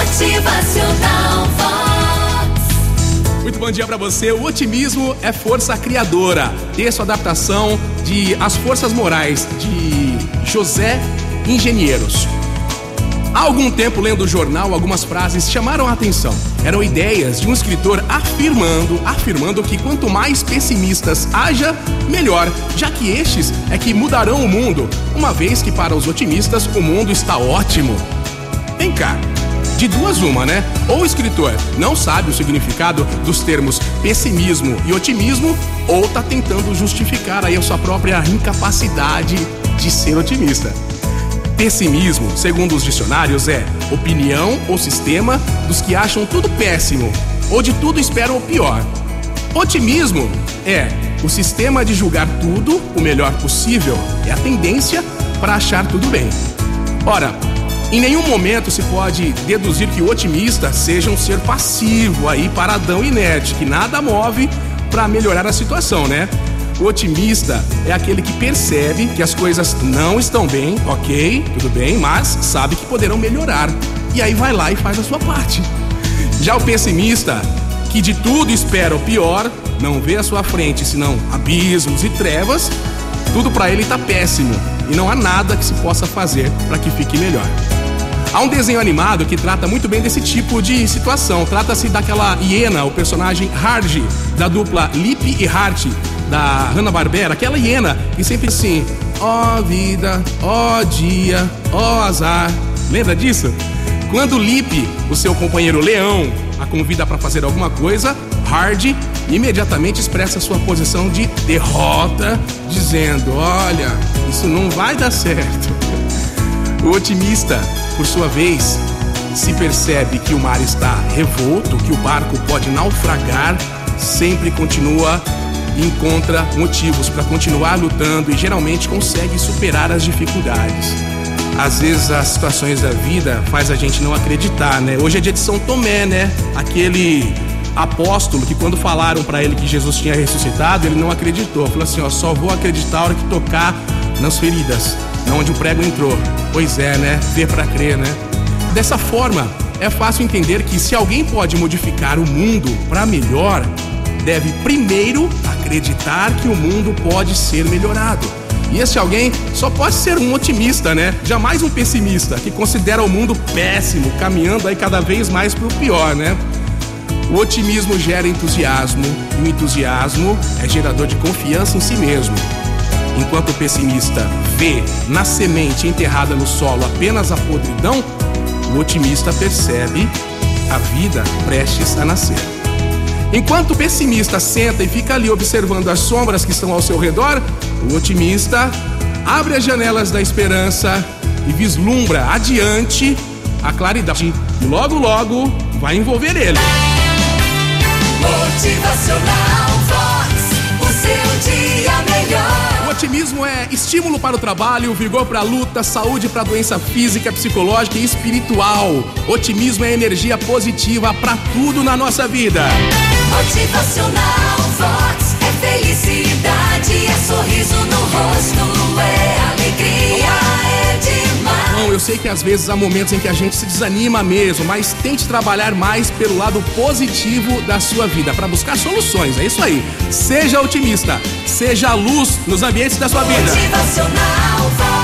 Motivacional Vox. Muito bom dia para você. O otimismo é força criadora. Texto adaptação de As Forças Morais de José Engenheiros. Há algum tempo, lendo o jornal, algumas frases chamaram a atenção. Eram ideias de um escritor afirmando, afirmando que quanto mais pessimistas haja, melhor, já que estes é que mudarão o mundo, uma vez que para os otimistas o mundo está ótimo. Vem cá, de duas uma, né? Ou o escritor não sabe o significado dos termos pessimismo e otimismo, ou tá tentando justificar aí a sua própria incapacidade de ser otimista. Pessimismo, segundo os dicionários, é opinião ou sistema dos que acham tudo péssimo ou de tudo esperam o pior. Otimismo é o sistema de julgar tudo o melhor possível, é a tendência para achar tudo bem. Ora, em nenhum momento se pode deduzir que o otimista seja um ser passivo aí, paradão inerte, que nada move para melhorar a situação, né? O otimista é aquele que percebe que as coisas não estão bem, ok, tudo bem, mas sabe que poderão melhorar. E aí vai lá e faz a sua parte. Já o pessimista, que de tudo espera o pior, não vê à sua frente senão abismos e trevas, tudo para ele tá péssimo e não há nada que se possa fazer para que fique melhor. Há um desenho animado que trata muito bem desse tipo de situação. Trata-se daquela hiena, o personagem Hardy, da dupla Lip e Hart, da Hanna-Barbera, aquela hiena que sempre assim, ó oh, vida, ó oh, dia, ó oh, azar. Lembra disso? Quando Lip, o seu companheiro leão, a convida para fazer alguma coisa, Hardy imediatamente expressa sua posição de derrota, dizendo: Olha, isso não vai dar certo. O otimista, por sua vez, se percebe que o mar está revolto, que o barco pode naufragar, sempre continua encontra motivos para continuar lutando e geralmente consegue superar as dificuldades. Às vezes as situações da vida faz a gente não acreditar, né? Hoje é dia de São Tomé, né? Aquele apóstolo que quando falaram para ele que Jesus tinha ressuscitado, ele não acreditou. Falou assim, ó, só vou acreditar a hora que tocar nas feridas, onde o prego entrou. Pois é, né? Ver para crer, né? Dessa forma, é fácil entender que se alguém pode modificar o mundo para melhor, deve primeiro acreditar que o mundo pode ser melhorado. E esse alguém só pode ser um otimista, né? Jamais um pessimista que considera o mundo péssimo, caminhando aí cada vez mais para o pior, né? O otimismo gera entusiasmo e o entusiasmo é gerador de confiança em si mesmo. Enquanto o pessimista vê na semente enterrada no solo apenas a podridão, o otimista percebe a vida prestes a nascer. Enquanto o pessimista senta e fica ali observando as sombras que estão ao seu redor, o otimista abre as janelas da esperança e vislumbra adiante a claridade. E logo, logo vai envolver ele. Motivacional estímulo para o trabalho, vigor para a luta, saúde para a doença física, psicológica e espiritual. Otimismo é energia positiva para tudo na nossa vida. Eu sei que às vezes há momentos em que a gente se desanima mesmo, mas tente trabalhar mais pelo lado positivo da sua vida para buscar soluções. É isso aí. Seja otimista, seja luz nos ambientes da sua vida. Motivacional.